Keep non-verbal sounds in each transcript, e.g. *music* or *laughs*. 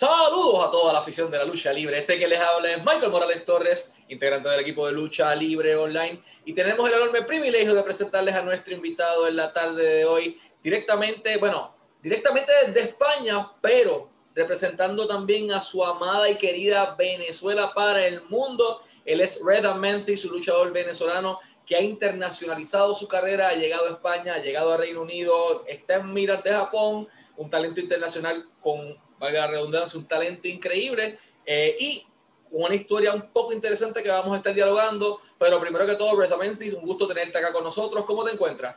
Saludos a toda la afición de la lucha libre. Este que les habla es Michael Morales Torres, integrante del equipo de lucha libre online. Y tenemos el enorme privilegio de presentarles a nuestro invitado en la tarde de hoy, directamente, bueno, directamente desde España, pero representando también a su amada y querida Venezuela para el mundo. Él es Red Memphis, su luchador venezolano que ha internacionalizado su carrera, ha llegado a España, ha llegado a Reino Unido, está en miras de Japón, un talento internacional con valga la redundancia, un talento increíble eh, y una historia un poco interesante que vamos a estar dialogando. Pero primero que todo, Brett Menzies, un gusto tenerte acá con nosotros. ¿Cómo te encuentras?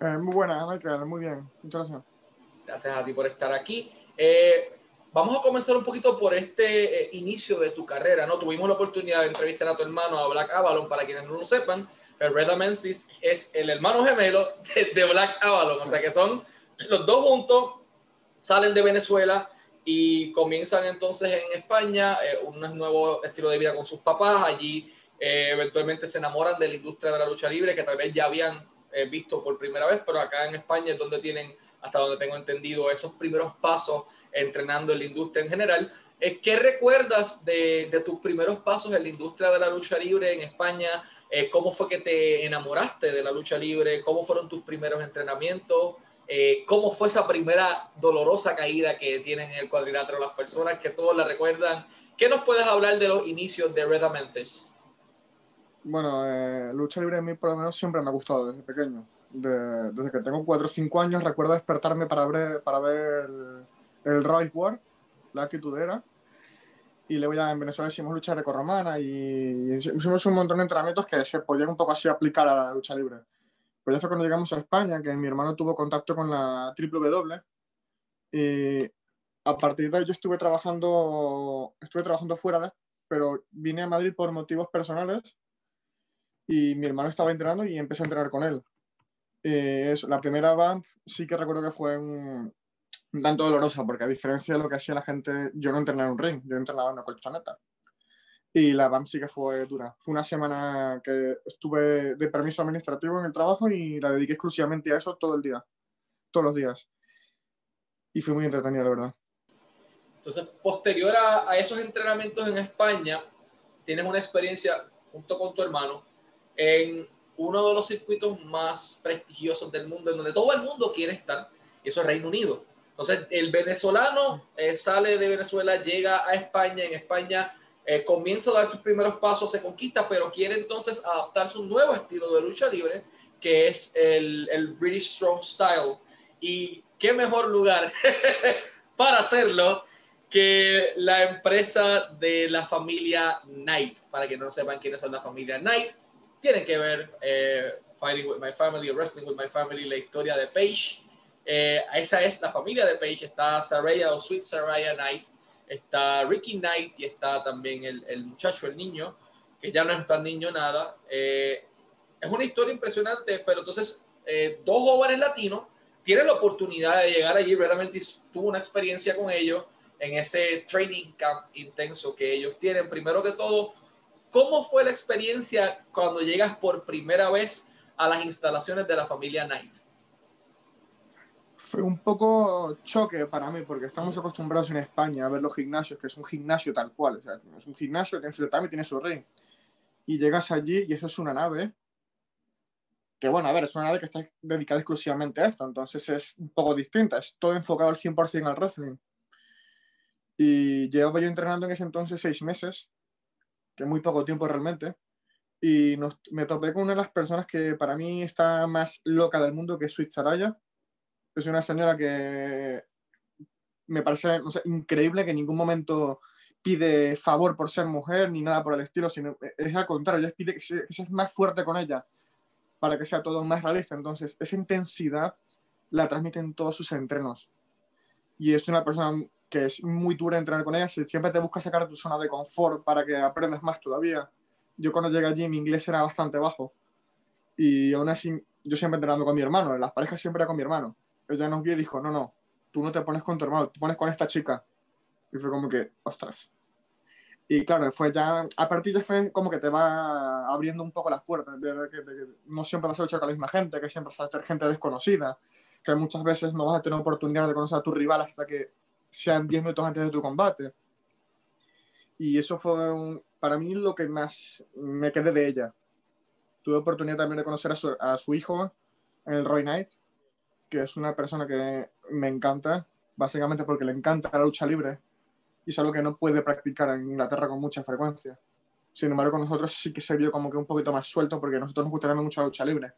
Eh, muy buena, Michael, muy bien. Muchas gracias. Gracias a ti por estar aquí. Eh, vamos a comenzar un poquito por este inicio de tu carrera, ¿no? Tuvimos la oportunidad de entrevistar a tu hermano, a Black Avalon, para quienes no lo sepan. Brett Menzies es el hermano gemelo de, de Black Avalon, o sea que son los dos juntos salen de Venezuela y comienzan entonces en España eh, un nuevo estilo de vida con sus papás. Allí eh, eventualmente se enamoran de la industria de la lucha libre que tal vez ya habían eh, visto por primera vez, pero acá en España es donde tienen, hasta donde tengo entendido, esos primeros pasos entrenando en la industria en general. ¿Qué recuerdas de, de, tus primeros pasos en la industria de la lucha libre en España? ¿Cómo fue que te enamoraste de la lucha libre? ¿Cómo fueron tus primeros entrenamientos? Eh, cómo fue esa primera dolorosa caída que tienen en el cuadrilátero las personas que todos la recuerdan. ¿Qué nos puedes hablar de los inicios de Red Memphis? Bueno, eh, lucha libre a mí por lo menos siempre me ha gustado desde pequeño. desde que tengo 4 o 5 años recuerdo despertarme para ver, para ver el, el Rise War, la actitudera. Y luego ya en Venezuela hicimos lucha grecorromana y hicimos un montón de entrenamientos que se podían un poco así aplicar a la lucha libre. Pues ya fue cuando llegamos a España que mi hermano tuvo contacto con la W. Y a partir de ahí yo estuve trabajando, estuve trabajando fuera de, pero vine a Madrid por motivos personales y mi hermano estaba entrenando y empecé a entrenar con él. es, la primera van sí que recuerdo que fue un, un, tanto dolorosa, porque a diferencia de lo que hacía la gente, yo no entrenaba en un ring, yo entrenaba en una colchoneta. Y la BAM sí que fue dura. Fue una semana que estuve de permiso administrativo en el trabajo y la dediqué exclusivamente a eso todo el día, todos los días. Y fue muy entretenida, la verdad. Entonces, posterior a, esos entrenamientos en España, tienes una experiencia junto con tu hermano en uno de los circuitos más prestigiosos del mundo, en donde todo el mundo quiere estar, y eso es Reino Unido. Entonces, el venezolano eh, sale de Venezuela, llega a España, en España eh, comienza a dar sus primeros pasos, se conquista, pero quiere entonces adaptarse a un nuevo estilo de lucha libre, que es el, el British Strong Style. Y qué mejor lugar *laughs* para hacerlo que la empresa de la familia Knight. Para que no sepan quiénes son la familia Knight, tienen que ver eh, Fighting with My Family Wrestling with My Family, la historia de Paige. Eh, esa es la familia de Paige. Está Saraya o Sweet Saraya Knight, está Ricky Knight y está también el, el muchacho, el niño, que ya no es tan niño nada. Eh, es una historia impresionante, pero entonces eh, dos jóvenes latinos tienen la oportunidad de llegar allí, realmente tuvo una experiencia con ellos en ese training camp intenso que ellos tienen. Primero que todo, ¿cómo fue la experiencia cuando llegas por primera vez a las instalaciones de la familia Knight? Fue un poco choque para mí, porque estamos acostumbrados en España a ver los gimnasios, que es un gimnasio tal cual, o sea, es un gimnasio, tiene su tatami, tiene su ring. Y llegas allí y eso es una nave, que bueno, a ver, es una nave que está dedicada exclusivamente a esto, entonces es un poco distinta, es todo enfocado al 100% al wrestling. Y llevaba yo entrenando en ese entonces seis meses, que es muy poco tiempo realmente, y nos, me topé con una de las personas que para mí está más loca del mundo, que es Sweet Saraya es una señora que me parece increíble que en ningún momento pide favor por ser mujer ni nada por el estilo, sino es al contrario, ella pide que, seas más fuerte con ella para que sea todo más realista. Entonces, esa intensidad la transmite en todos sus entrenos. Y es una persona que es muy dura entrenar con ella, siempre te busca sacar tu zona de confort para que aprendas más todavía. Yo cuando llegué allí mi inglés era bastante bajo y aún así yo siempre entrenando con mi hermano, en las parejas siempre era con mi hermano ella nos vio y dijo, no, no, tú no te pones con tu hermano, te pones con esta chica. Y fue como que, ostras. Y claro, fue ya, a partir de fue como que te va abriendo un poco las puertas, de, que, no siempre vas a luchar con la misma gente, que siempre vas a ser gente desconocida, que muchas veces no vas a tener oportunidad de conocer a tu rival hasta que sean 10 minutos antes de tu combate. Y eso fue un, para mí lo que más me quedé de ella. Tuve oportunidad también de conocer a su, a su hijo en el Roy Knight, que es una persona que me encanta, básicamente porque le encanta la lucha libre y es algo que no puede practicar en Inglaterra con mucha frecuencia. Sin embargo, con nosotros sí que se vio como que un poquito más suelto porque a nosotros nos gusta mucho la lucha libre.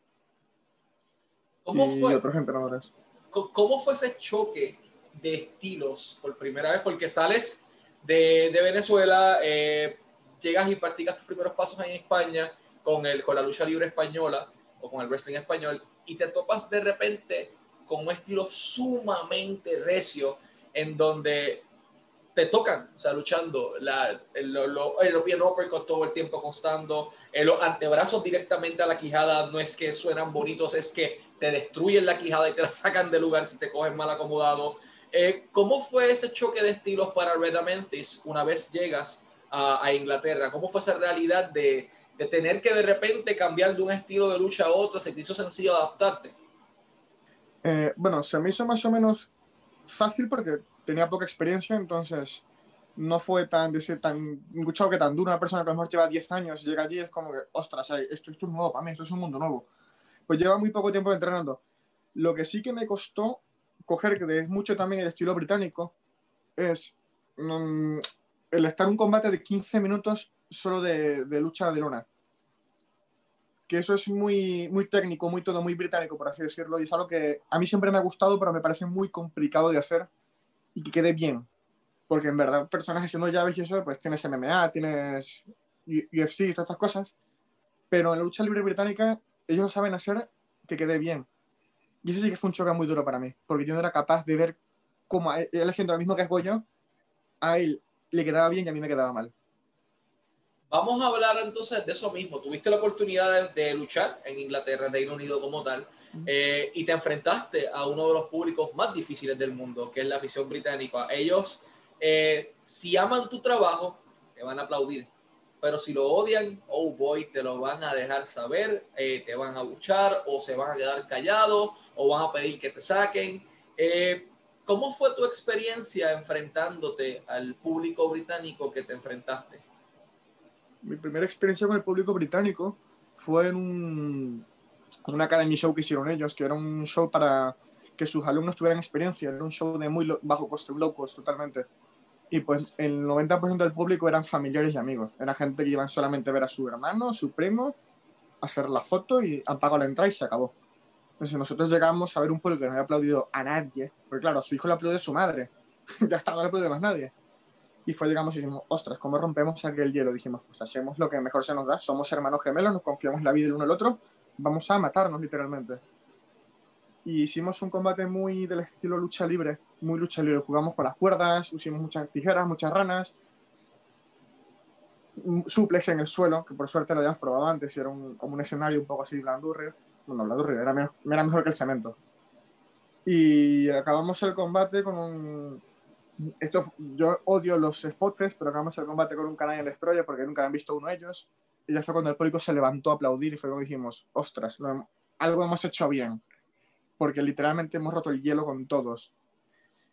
¿Cómo y fue? otros entrenadores. ¿Cómo fue ese choque de estilos por primera vez? Porque sales de, de Venezuela, eh, llegas y practicas tus primeros pasos en España con, el, con la lucha libre española o con el wrestling español y te topas de repente con un estilo sumamente recio en donde te tocan, o sea, luchando, la, el, lo, el European Uppercut todo el tiempo constando, eh, los antebrazos directamente a la quijada, no es que suenan bonitos, es que te destruyen la quijada y te la sacan del lugar si te coges mal acomodado. Eh, ¿Cómo fue ese choque de estilos para Red Amentis una vez llegas a, Inglaterra? ¿Cómo fue esa realidad de, de tener que de repente cambiar de un estilo de lucha a otro? ¿Se te hizo sencillo adaptarte? Eh, bueno, se me hizo más o menos fácil porque tenía poca experiencia, entonces no fue tan, decir, tan un choque tan duro. Una persona que a lo mejor lleva 10 años llega allí es como que, ostras, esto, esto es nuevo para mí, esto es un mundo nuevo. Pues lleva muy poco tiempo entrenando. Lo que sí que me costó coger, que es mucho también el estilo británico, es mm, el estar un combate de 15 minutos solo de lucha de lona. Que eso es muy, muy técnico, muy todo, muy británico, por así decirlo, y es algo que a mí siempre me ha gustado, pero me parece muy complicado de hacer y que quede bien. Porque en verdad, personas haciendo llaves y eso, pues tienes MMA, tienes UFC y todas estas cosas, pero en la lucha libre británica ellos lo saben hacer que quede bien. Y eso sí que fue un choque muy duro para mí, porque yo no era capaz de ver cómo él, él haciendo lo mismo que hago yo, a él le quedaba bien y a mí me quedaba mal. Vamos a hablar entonces de eso mismo. Tuviste la oportunidad de, de luchar en Inglaterra, en Reino Unido como tal, eh, y te enfrentaste a uno de los públicos más difíciles del mundo, que es la afición británica. Ellos, eh, si aman tu trabajo, te van a aplaudir. Pero si lo odian, oh boy, te lo van a dejar saber, eh, te van a buchar o se van a quedar callados o van a pedir que te saquen. Eh, ¿Cómo fue tu experiencia enfrentándote al público británico que te enfrentaste? Mi primera experiencia con el público británico fue en un, una Academy Show que hicieron ellos, que era un show para que sus alumnos tuvieran experiencia, era un show de muy lo- bajo coste, un low cost totalmente. Y pues el 90% del público eran familiares y amigos, era gente que iban solamente a ver a su hermano, su primo, a hacer la foto y han pagado la entrada y se acabó. Entonces nosotros llegamos a ver un público que no había aplaudido a nadie, porque claro, a su hijo le aplaudió su madre, *laughs* ya está, no le aplaudió más nadie. Y fue, llegamos y dijimos, ostras, ¿cómo rompemos aquel hielo? Dijimos, pues hacemos lo que mejor se nos da, somos hermanos gemelos, nos confiamos la vida el uno al otro, vamos a matarnos literalmente. Y hicimos un combate muy del estilo lucha libre, muy lucha libre. Jugamos con las cuerdas, usamos muchas tijeras, muchas ranas, suplex en el suelo, que por suerte lo habíamos probado antes, y era un, como un escenario un poco así blandurri. Bueno, blandurri, era, menos- era mejor que el cemento. Y acabamos el combate con un, esto, yo odio los spotfest, acabamos el combate con un Canadian Destroyer porque nunca habían visto uno de ellos. Y ya fue cuando el público se levantó a aplaudir y fue cuando dijimos, ostras, algo hemos hecho bien. Porque literalmente hemos roto el hielo con todos.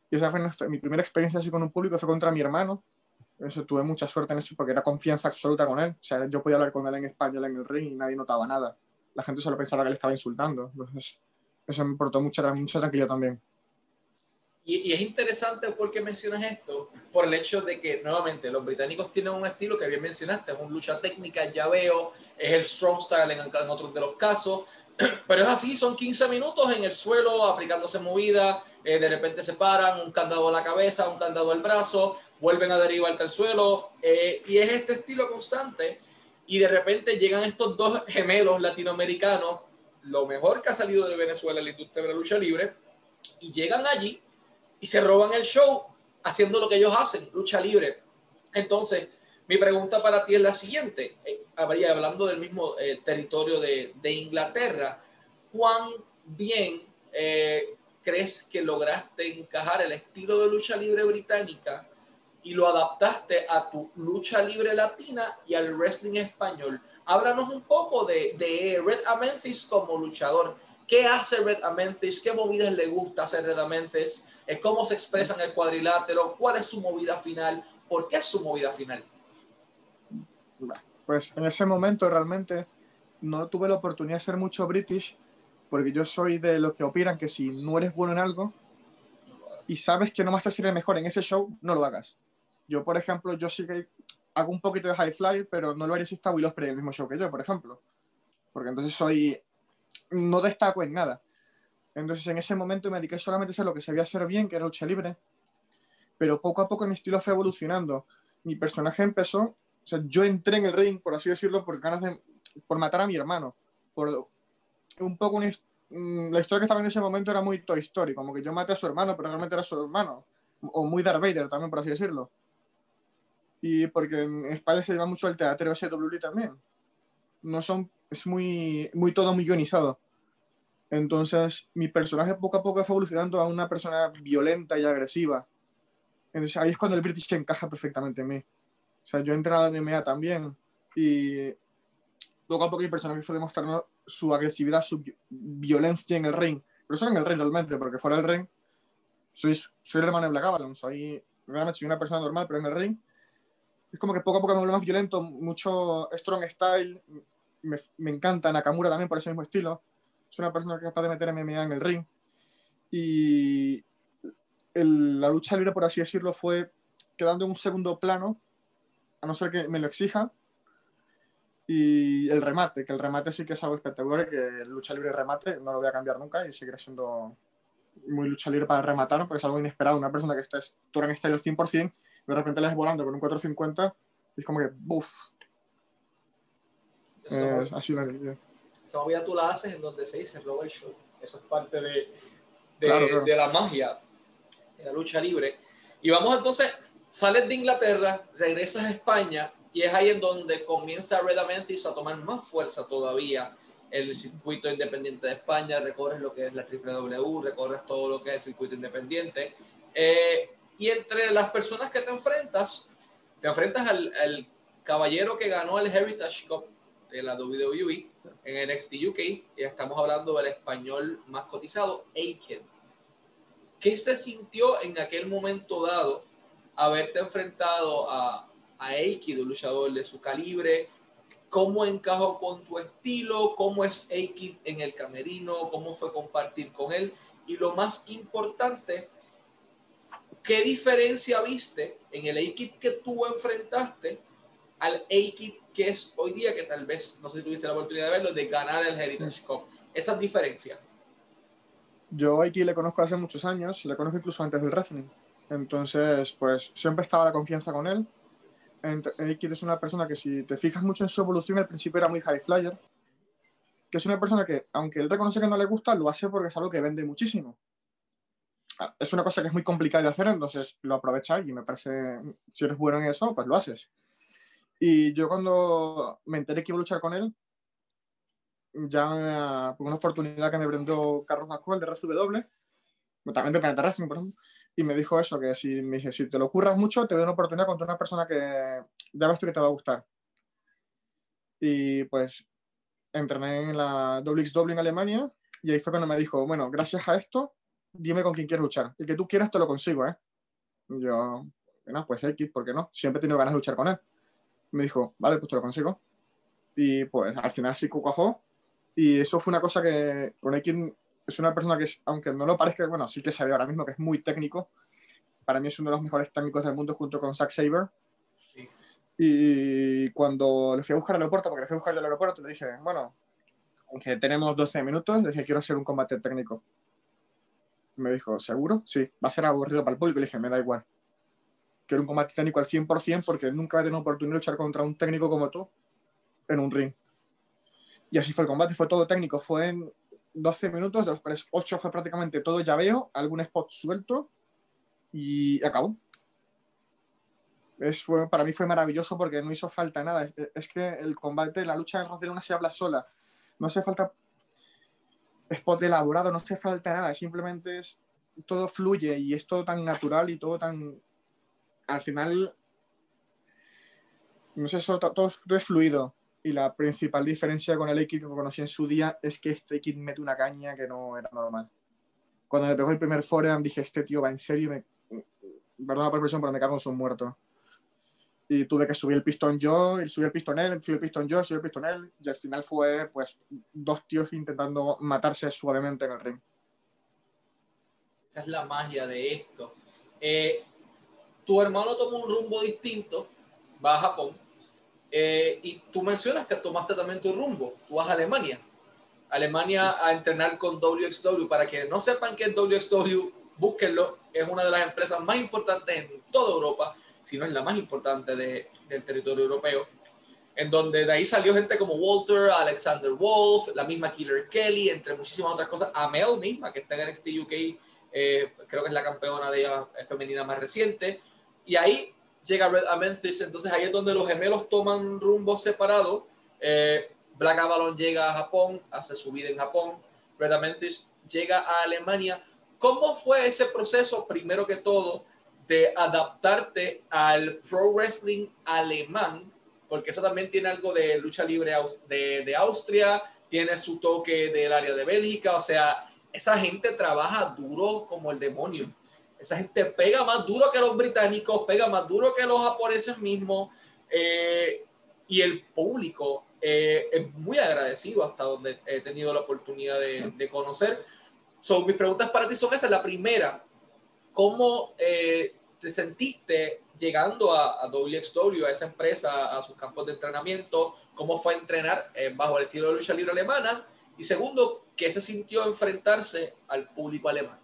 Y esa fue mi primera experiencia así con un público, fue contra mi hermano. Eso tuve mucha suerte en eso porque era confianza absoluta con él. O sea, yo podía hablar con él en español en el ring y nadie notaba nada. La gente solo pensaba que le estaba insultando. Entonces, eso me importó mucha, mucha tranquilidad también. Y, y es interesante porque mencionas esto, por el hecho de que, nuevamente, los británicos tienen un estilo que bien mencionaste, es un lucha técnica, llaveo, es el strong style en, en otros de los casos, *clears throat* pero es así, son 15 minutos en el suelo, aplicándose movida, eh, de repente se paran, un candado a la cabeza, un candado al brazo, vuelven a derivarte al suelo, eh, y es este estilo constante, y de repente llegan estos dos gemelos latinoamericanos, lo mejor que ha salido de Venezuela en la industria de la lucha libre, y llegan allí y se roban el show haciendo lo que ellos hacen, lucha libre. Entonces, mi pregunta para ti es la siguiente, eh, hablando del mismo eh, territorio de, de Inglaterra, ¿cuán bien eh, crees que lograste encajar el estilo de lucha libre británica y lo adaptaste a tu lucha libre latina y al wrestling español? Háblanos un poco de, de Red Amenthis como luchador. ¿Qué hace Red Amenthis? ¿Qué movidas le gusta hacer Red Amenthis? Es cómo se expresa en el cuadrilátero, cuál es su movida final, por qué es su movida final. Pues en ese momento realmente no tuve la oportunidad de ser mucho British, porque yo soy de los que opinan que si no eres bueno en algo y sabes que no vas a ser el mejor en ese show, no lo hagas. Yo, por ejemplo, yo sí que hago un poquito de high fly, pero no lo haría si está Will Ospreay en el mismo show que yo, por ejemplo. Porque entonces soy... no destaco en nada. Entonces en ese momento me dediqué solamente a lo que sabía hacer bien, que era lucha libre. Pero poco a poco mi estilo fue evolucionando. Mi personaje empezó, o sea, yo entré en el ring, por así decirlo, por ganas de, por matar a mi hermano. Por un poco mm, la historia que estaba en ese momento era muy Toy Story, como que yo maté a su hermano, pero realmente era su hermano. O muy Darth Vader también, por así decirlo. Y porque en España se llama mucho el teatro SWL también. No son, es muy, muy todo muy ionizado. Entonces, mi personaje poco a poco fue evolucionando a una persona violenta y agresiva. Entonces, ahí es cuando el British encaja perfectamente en mí. O sea, yo he entrado en MMA también y poco a poco mi personaje fue demostrando su agresividad, su violencia en el ring. Pero solo en el ring realmente, porque fuera del ring soy, soy el hermano de Black Avalon. Soy, realmente soy una persona normal, pero en el ring es como que poco a poco me vuelvo más violento, mucho strong style. Me, me encanta Nakamura también por ese mismo estilo es una persona que es capaz de meter MMA en el ring. Y la lucha libre, por así decirlo, fue quedando en un segundo plano, a no ser que me lo exija. Y el remate, que el remate sí que es algo espectacular, que el lucha libre remate no lo voy a cambiar nunca y seguirá siendo muy lucha libre para rematar, porque es algo inesperado. Una persona que está en style al 100%, de repente la es volando con un 450 y es como que, ¡buf! Eh, así la esa movida tú la haces en donde se dice Robert Show. Eso es parte de, de, la magia de la lucha libre. Y vamos entonces, sales de Inglaterra, regresas a España y es ahí en donde comienza Red Amenthis a tomar más fuerza todavía el circuito independiente de España, recorres lo que es la W, recorres todo lo que es el circuito independiente. Eh, y entre las personas que te enfrentas, te enfrentas al, al, caballero que ganó el Heritage Cup de la WWE, en NXT UK y estamos hablando del español más cotizado, Aiken. ¿Qué se sintió en aquel momento dado haberte enfrentado a, a luchador de su calibre? ¿Cómo encajó con tu estilo? ¿Cómo es Aiken en el camerino? ¿Cómo fue compartir con él? Y lo más importante, ¿qué diferencia viste en el Aiken que tú enfrentaste al Aiken que es hoy día que tal vez, no sé si tuviste la oportunidad de verlo, de ganar el Heritage Cup. Esas diferencias. Yo aquí le conozco hace muchos años, le conozco incluso antes del wrestling. Entonces, pues siempre estaba la confianza con él. Aikid es una persona que si te fijas mucho en su evolución, al principio era muy high flyer. Que es una persona que, aunque él reconoce que no le gusta, lo hace porque es algo que vende muchísimo. Ah, es una cosa que es muy complicada de hacer, entonces lo aprovecha y me parece, si eres bueno en eso, pues lo haces. Y yo cuando me enteré que iba a luchar con él, ya por una oportunidad que me brindó Carlos Mascuel de RSW, también de Planeta Wrestling, por ejemplo, y me dijo eso, que si, me dije, si te lo curras mucho, te doy una oportunidad contra una persona que ya ves tú que te va a gustar. Y pues entrené en la WXW en Alemania y ahí fue cuando me dijo, bueno, gracias a esto, dime con quién quieres luchar. El que tú quieras te lo consigo, ¿eh? yo, bueno, pues X, ¿por qué no? Siempre he tenido ganas de luchar con él me dijo, vale, pues te lo consigo. Y pues al final sí cuajó. Y eso fue una cosa que con X es una persona que, aunque no lo parezca, bueno, sí que sabe ahora mismo que es muy técnico. Para mí es uno de los mejores técnicos del mundo junto con Zack Saber. Y cuando le fui a buscar al aeropuerto, porque le fui a buscar al aeropuerto, le dije, bueno, aunque tenemos 12 minutos, le dije, quiero hacer un combate técnico. Me dijo, ¿seguro? Sí, va a ser aburrido para el público. Le dije, me da igual que era un combate técnico al 100% porque nunca había tenido oportunidad de luchar contra un técnico como tú en un ring. Y así fue el combate, fue todo técnico, fue en 12 minutos, de los cuales 8 fue prácticamente todo llaveo, algún spot suelto y acabó. Es, fue, para mí fue maravilloso porque no hizo falta nada. Es, que el combate, la lucha en una se habla sola. No hace falta spot elaborado, no hace falta nada. Simplemente es todo fluye y es todo tan natural y todo tan al final, no sé, todo, es fluido. Y la principal diferencia con el X que conocí en su día es que este kit mete una caña que no era normal. cuando me pegó el primer forearm dije, este tío va en serio, me, perdona por expresión, pero me cago en su muerto. Y tuve que subir el pistón yo, y subí el pistón él, subí el pistón yo, subí el pistón él, y al final fue, pues, dos tíos intentando matarse suavemente en el ring. Esa es la magia de esto. Eh, tu hermano tomó un rumbo distinto, va a Japón, eh, y tú mencionas que tomaste también tu rumbo, tú vas a Alemania. Alemania a entrenar con WXW. Para que no sepan qué es WXW, búsquenlo. Es una de las empresas más importantes en toda Europa, si no es la más importante de, del territorio europeo. En donde de ahí salió gente como Walter, Alexander Wolf, la misma Killer Kelly, entre muchísimas otras cosas. Amel misma, que está en NXT UK, eh, creo que es la campeona de femenina más reciente. Y ahí llega Red a Memphis. Entonces ahí es donde los gemelos toman rumbo separado. Eh, Black Avalon llega a Japón, hace su vida en Japón. Red Amentis llega a Alemania. ¿Cómo fue ese proceso, primero que todo, de adaptarte al pro wrestling alemán? Porque eso también tiene algo de lucha libre de, de Austria, tiene su toque del área de Bélgica, o sea, esa gente trabaja duro como el demonio. Esa gente pega más duro que los británicos, pega más duro que los japoneses mismos. Eh, y el público eh, es muy agradecido hasta donde he tenido la oportunidad de, conocer. Son mis preguntas para ti son esas. La primera, ¿cómo eh, te sentiste llegando a, a, WXW, a esa empresa, a sus campos de entrenamiento? ¿Cómo fue entrenar eh, bajo el estilo de lucha libre alemana? Y segundo, ¿qué se sintió enfrentarse al público alemán?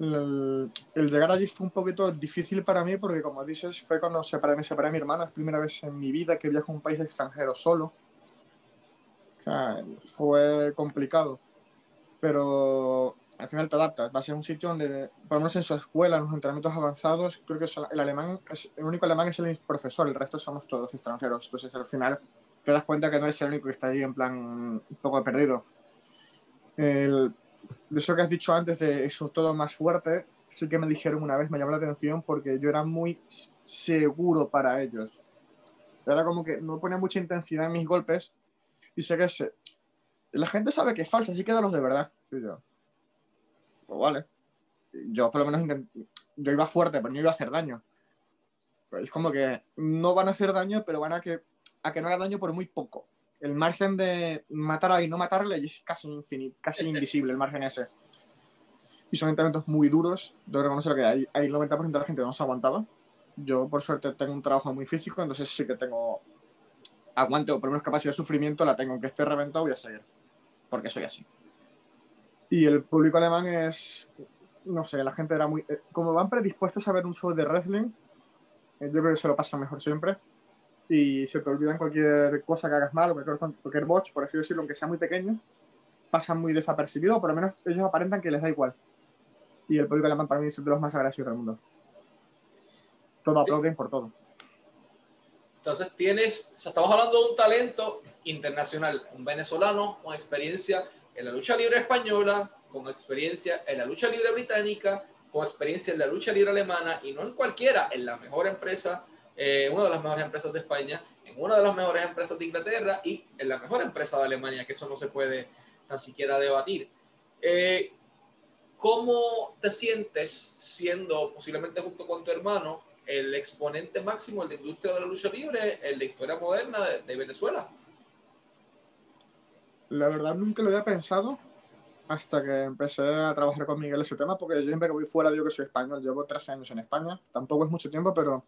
El, llegar allí fue un poquito difícil para mí porque, como dices, fue cuando separé, me mi hermano. Es la primera vez en mi vida que viajo a un país extranjero solo. O sea, fue complicado. Pero al final te adaptas. Vas a un sitio donde, por lo menos en su escuela, en los entrenamientos avanzados, creo que el alemán, el único alemán es el profesor, el resto somos todos extranjeros. Entonces al final te das cuenta que no eres el único que está allí en plan un poco perdido. El, de eso que has dicho antes de eso todo más fuerte, sí que me dijeron una vez, me llamó la atención porque yo era muy seguro para ellos. Era como que no ponía mucha intensidad en mis golpes y sé que se, la gente sabe que es falsa, así que los de verdad. Yo, pues vale. Yo por lo menos yo iba fuerte, pero no iba a hacer daño. Pero es como que no van a hacer daño, pero van a que, a que no haga daño por muy poco el margen de matar y no matarle es casi infinito, casi invisible el margen ese. Y son entrenamientos muy duros. Debo reconocer que hay, hay el 90% de la gente no se aguantaba. Yo, por suerte, tengo un trabajo muy físico, entonces sí que tengo aguante o por menos capacidad de sufrimiento la tengo. Aunque esté reventado, voy a seguir. Porque soy así. Y el público alemán es. No sé, la gente era muy. Eh, como van predispuestos a ver un show de wrestling, eh, yo creo que se lo pasan mejor siempre y se te olvidan cualquier cosa que hagas mal o cualquier, cualquier botch, por así decirlo, aunque sea muy pequeño, pasan muy desapercibido, o por lo menos ellos aparentan que les da igual. Y el público alemán para mí es de los más agradecidos del mundo. Todo aplauden por todo. Entonces tienes, estamos hablando de un talento internacional, un venezolano con experiencia en la lucha libre española, con experiencia en la lucha libre británica, con experiencia en la lucha libre alemana y no en cualquiera, en la mejor empresa eh, una de las mejores empresas de España, en una de las mejores empresas de Inglaterra y en la mejor empresa de Alemania, que eso no se puede tan siquiera debatir. Eh, ¿Cómo te sientes siendo posiblemente junto con tu hermano el exponente máximo de la industria de la lucha libre en la historia moderna de, Venezuela? La verdad nunca lo había pensado hasta que empecé a trabajar con Miguel ese tema, porque yo siempre que voy fuera digo que soy español, llevo 13 años en España, tampoco es mucho tiempo, pero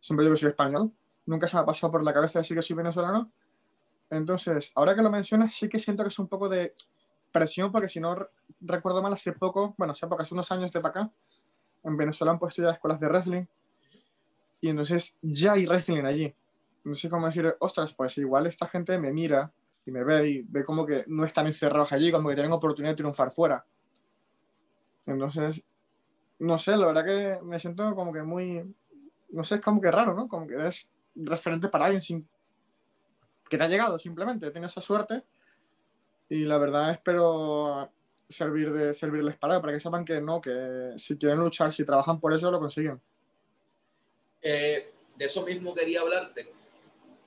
siempre digo que soy español. Nunca se me ha pasado por la cabeza decir que soy venezolano. Entonces, ahora que lo mencionas, sí que siento que es un poco de presión, porque si no recuerdo mal, hace poco, bueno, hace poco, hace unos años de para acá, en Venezuela han puesto ya escuelas de wrestling. Y entonces ya hay wrestling allí. Entonces, como decir, ostras, pues igual esta gente me mira y me ve y ve como que no están encerrados allí, como que tienen oportunidad de triunfar fuera. Entonces, no sé, la verdad que me siento como que muy, no sé, es como que raro, ¿no? Como que eres referente para alguien sin que te ha llegado simplemente, tienes esa suerte y la verdad espero servir de servirles para para que sepan que no, que si quieren luchar, si trabajan por eso, lo consiguen. Eh, de eso mismo quería hablarte.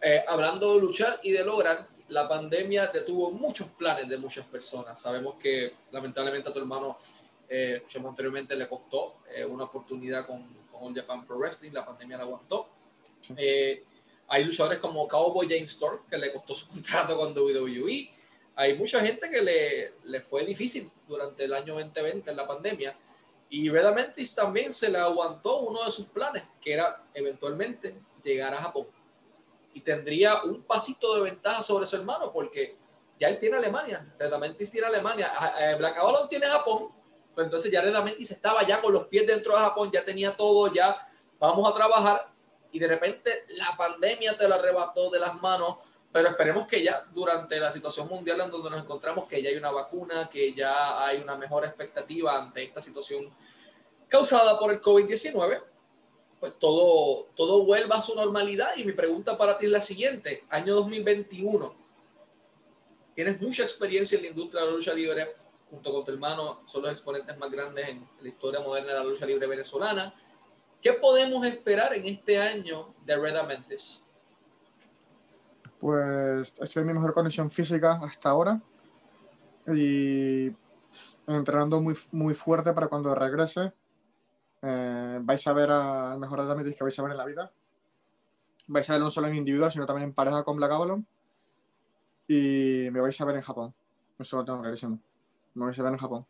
Eh, hablando de luchar y de lograr, la pandemia detuvo muchos planes de muchas personas. Sabemos que lamentablemente a tu hermano, eh, anteriormente, le costó eh, una oportunidad con, con Japan Pro Wrestling, la pandemia la aguantó. Eh, hay luchadores como Cowboy James Storm, que le costó su *laughs* contrato con WWE. Hay mucha gente que le, le fue difícil durante el año 2020 en la pandemia. Y Red Amentis también se le aguantó uno de sus planes, que era eventualmente llegar a Japón y tendría un pasito de ventaja sobre su hermano porque ya él tiene Alemania, Redamentis tiene Alemania, eh, Black Avalon tiene Japón, pues entonces ya Redamentis estaba ya con los pies dentro de Japón, ya tenía todo, ya vamos a trabajar. Y de repente la pandemia te lo arrebató de las manos, pero esperemos que ya durante la situación mundial en donde nos encontramos, que ya hay una vacuna, que ya hay una mejor expectativa ante esta situación causada por el COVID-19, pues todo, todo vuelva a su normalidad. Y mi pregunta para ti es la siguiente, año 2021, tienes mucha experiencia en la industria de la lucha libre, junto con tu hermano, son los exponentes más grandes en la historia moderna de la lucha libre venezolana. ¿Qué podemos esperar en este año de Red Memphis? Pues estoy en mi mejor condición física hasta ahora y entrenando muy, muy fuerte para cuando regrese eh, vais a ver al mejor Adamitis que vais a ver en la vida. Vais a ver no solo en individual, sino también en pareja con Black Avalon. Y me vais a ver en Japón. Eso lo tengo clarísimo. Ver en Japón.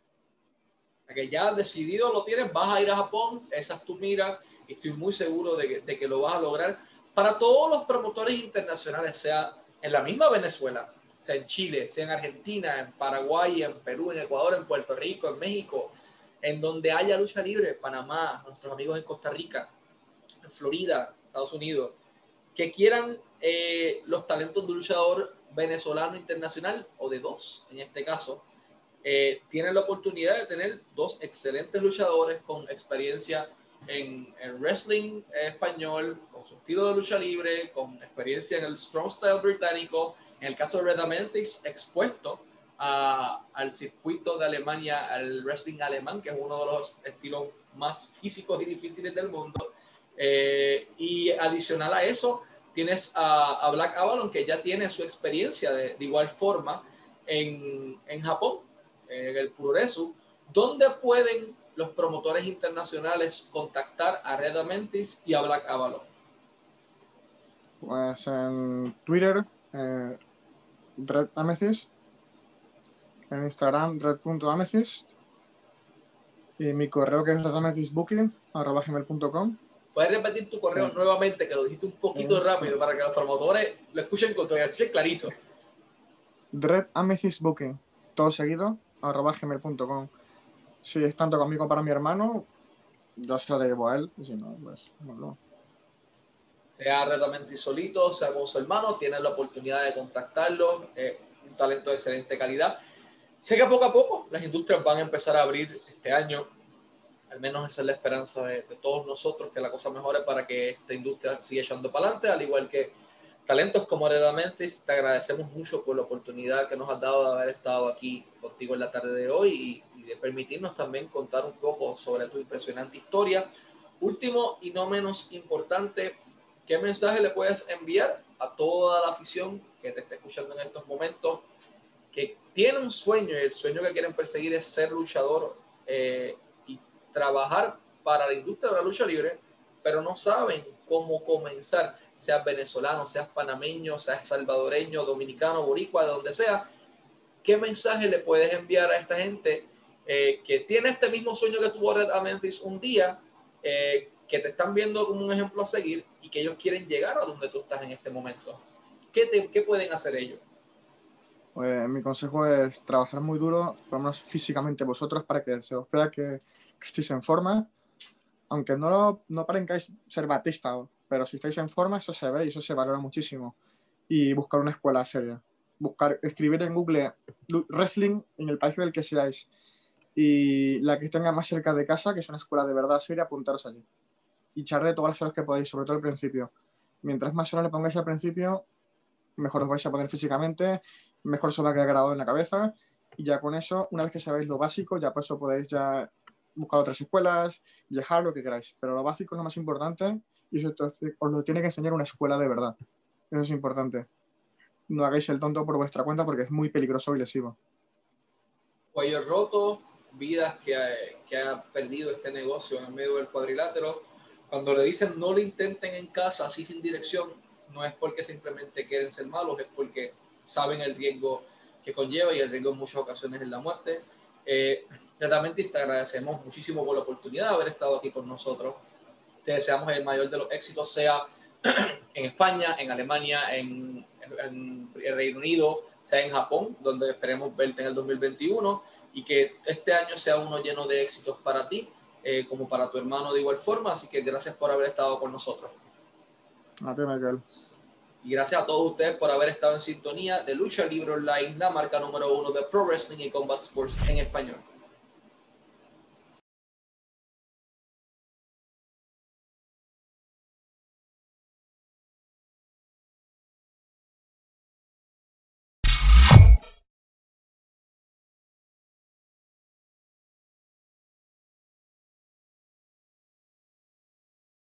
Que ya decidido lo tienes, vas a ir a Japón, esa es tu mira, y estoy muy seguro de que, de que lo vas a lograr. Para todos los promotores internacionales, sea en la misma Venezuela, sea en Chile, sea en Argentina, en Paraguay, en Perú, en Ecuador, en Puerto Rico, en México, en donde haya lucha libre, Panamá, nuestros amigos en Costa Rica, en Florida, Estados Unidos, que quieran eh, los talentos de luchador venezolano internacional o de dos, en este caso, eh, tienen la oportunidad de tener dos excelentes luchadores con experiencia en, wrestling español, con su estilo de lucha libre, con experiencia en el strong style británico, en el caso de Red Amethyst, expuesto al circuito de Alemania, al wrestling alemán, que es uno de los estilos más físicos y difíciles del mundo. Eh, y adicional a eso, tienes a, Black Avalon, que ya tiene su experiencia de, igual forma en, en, Japón, en el Puroresu, donde pueden los promotores internacionales contactar a Red Amentis y a Black Avalon. Pues en Twitter, eh, Red Amethyst en Instagram red.amethyst y mi correo que es redamethystbooking.com. Puedes repetir tu correo nuevamente, que lo dijiste un poquito eh. rápido para que los promotores lo escuchen con escuchen clarito. Redamethystbooking, todo seguido, arroba gmail.com. Si es tanto conmigo para mi hermano, yo se lo llevo a él, si no, pues no. Sea Red solito, sea con su hermano, tienes la oportunidad de contactarlo, un talento de excelente calidad. Sé que poco a poco las industrias van a empezar a abrir este año. Al menos esa es la esperanza de, todos nosotros, que la cosa mejore para que esta industria siga echando para adelante, al igual que talentos como Areda Memphis. Te agradecemos mucho por la oportunidad que nos has dado de haber estado aquí contigo en la tarde de hoy y, y de permitirnos también contar un poco sobre tu impresionante historia. Último y no menos importante, ¿qué mensaje le puedes enviar a toda la afición que te está escuchando en estos momentos que tiene un sueño y el sueño que quieren perseguir es ser luchador eh, y trabajar para la industria de la lucha libre, pero no saben cómo comenzar, seas venezolano, seas panameño, seas salvadoreño, dominicano, boricua, de donde sea, ¿qué mensaje le puedes enviar a esta gente eh, que tiene este mismo sueño que tuvo Red Amenthis un día, eh, que te están viendo como un ejemplo a seguir y que ellos quieren llegar a donde tú estás en este momento? ¿Qué, qué pueden hacer ellos? Pues mi consejo es trabajar muy duro, por lo menos físicamente vosotros, para que se os vea que, estéis en forma. Aunque no, no parengáis ser batista, pero si estáis en forma, eso se ve y eso se valora muchísimo. Y buscar una escuela seria. Buscar, escribir en Google wrestling en el país del que seáis. Y la que tenga más cerca de casa, que es una escuela de verdad seria, apuntaros allí. Y charre todas las horas que podáis, sobre todo al principio. Mientras más horas le pongáis al principio, mejor os vais a poner físicamente mejor se va a quedar grabado en la cabeza y ya con eso, una vez que sabéis lo básico, ya por eso podéis ya buscar otras escuelas, viajar, lo que queráis. Pero lo básico es lo más importante y eso os lo tiene que enseñar una escuela de verdad. Eso es importante. no hagáis el tonto por vuestra cuenta porque es muy peligroso y lesivo. Cuello roto, vidas que, que ha perdido este negocio en medio del cuadrilátero. Cuando le dicen no lo intenten en casa, así sin dirección, no es porque simplemente quieren ser malos, es porque saben el riesgo que conlleva y el riesgo en muchas ocasiones es la muerte. Eh, realmente te agradecemos muchísimo por la oportunidad de haber estado aquí con nosotros. Te deseamos el mayor de los éxitos, sea *clears throat* en España, en Alemania, en, en, el Reino Unido, sea en Japón, donde esperemos verte en el 2021 y que este año sea uno lleno de éxitos para ti, eh, como para tu hermano de igual forma. Así que gracias por haber estado con nosotros. A ti, Michael. Y gracias a todos ustedes por haber estado en sintonía de Lucha Libre Online, la marca número uno de Pro Wrestling y Combat Sports en español.